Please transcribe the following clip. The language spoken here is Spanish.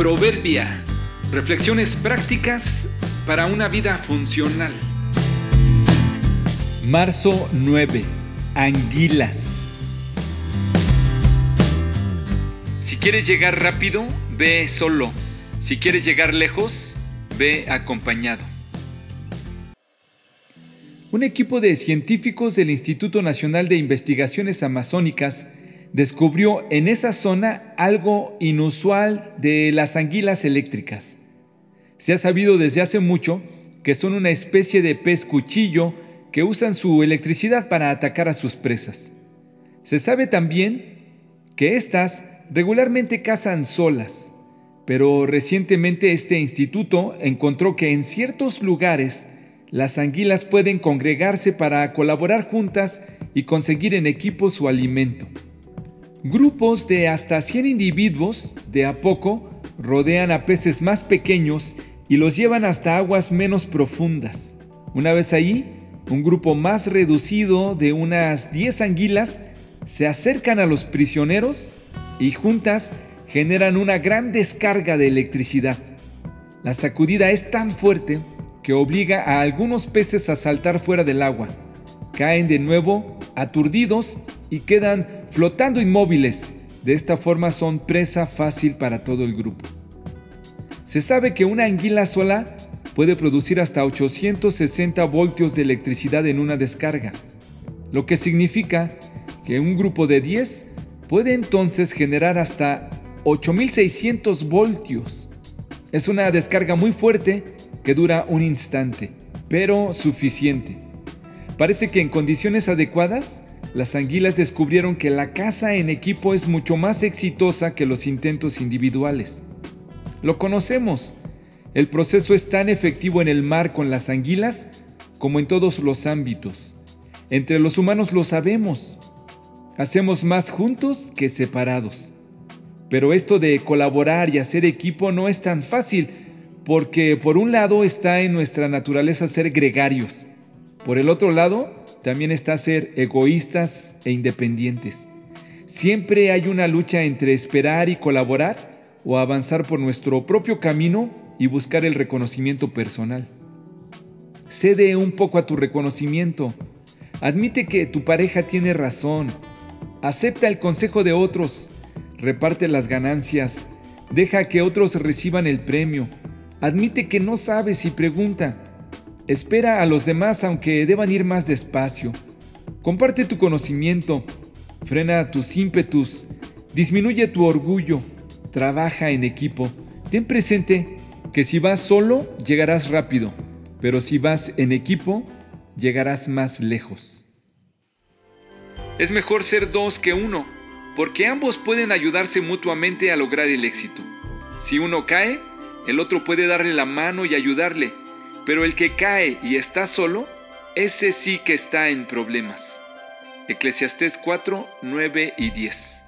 Proverbia. Reflexiones prácticas para una vida funcional. Marzo 9. Anguilas. Si quieres llegar rápido, ve solo. Si quieres llegar lejos, ve acompañado. Un equipo de científicos del Instituto Nacional de Investigaciones Amazónicas descubrió en esa zona algo inusual de las anguilas eléctricas. Se ha sabido desde hace mucho que son una especie de pez cuchillo que usan su electricidad para atacar a sus presas. Se sabe también que éstas regularmente cazan solas, pero recientemente este instituto encontró que en ciertos lugares las anguilas pueden congregarse para colaborar juntas y conseguir en equipo su alimento. Grupos de hasta 100 individuos, de a poco, rodean a peces más pequeños y los llevan hasta aguas menos profundas. Una vez ahí, un grupo más reducido de unas 10 anguilas se acercan a los prisioneros y juntas generan una gran descarga de electricidad. La sacudida es tan fuerte que obliga a algunos peces a saltar fuera del agua. Caen de nuevo aturdidos y quedan flotando inmóviles. De esta forma son presa fácil para todo el grupo. Se sabe que una anguila sola puede producir hasta 860 voltios de electricidad en una descarga, lo que significa que un grupo de 10 puede entonces generar hasta 8600 voltios. Es una descarga muy fuerte que dura un instante, pero suficiente. Parece que en condiciones adecuadas las anguilas descubrieron que la caza en equipo es mucho más exitosa que los intentos individuales. Lo conocemos. El proceso es tan efectivo en el mar con las anguilas como en todos los ámbitos. Entre los humanos lo sabemos. Hacemos más juntos que separados. Pero esto de colaborar y hacer equipo no es tan fácil, porque por un lado está en nuestra naturaleza ser gregarios. Por el otro lado, también está ser egoístas e independientes. Siempre hay una lucha entre esperar y colaborar o avanzar por nuestro propio camino y buscar el reconocimiento personal. Cede un poco a tu reconocimiento. Admite que tu pareja tiene razón. Acepta el consejo de otros. Reparte las ganancias. Deja que otros reciban el premio. Admite que no sabes y pregunta. Espera a los demás aunque deban ir más despacio. Comparte tu conocimiento, frena tus ímpetus, disminuye tu orgullo, trabaja en equipo. Ten presente que si vas solo llegarás rápido, pero si vas en equipo llegarás más lejos. Es mejor ser dos que uno, porque ambos pueden ayudarse mutuamente a lograr el éxito. Si uno cae, el otro puede darle la mano y ayudarle pero el que cae y está solo, ese sí que está en problemas. Eclesiastés 4, 9 y 10.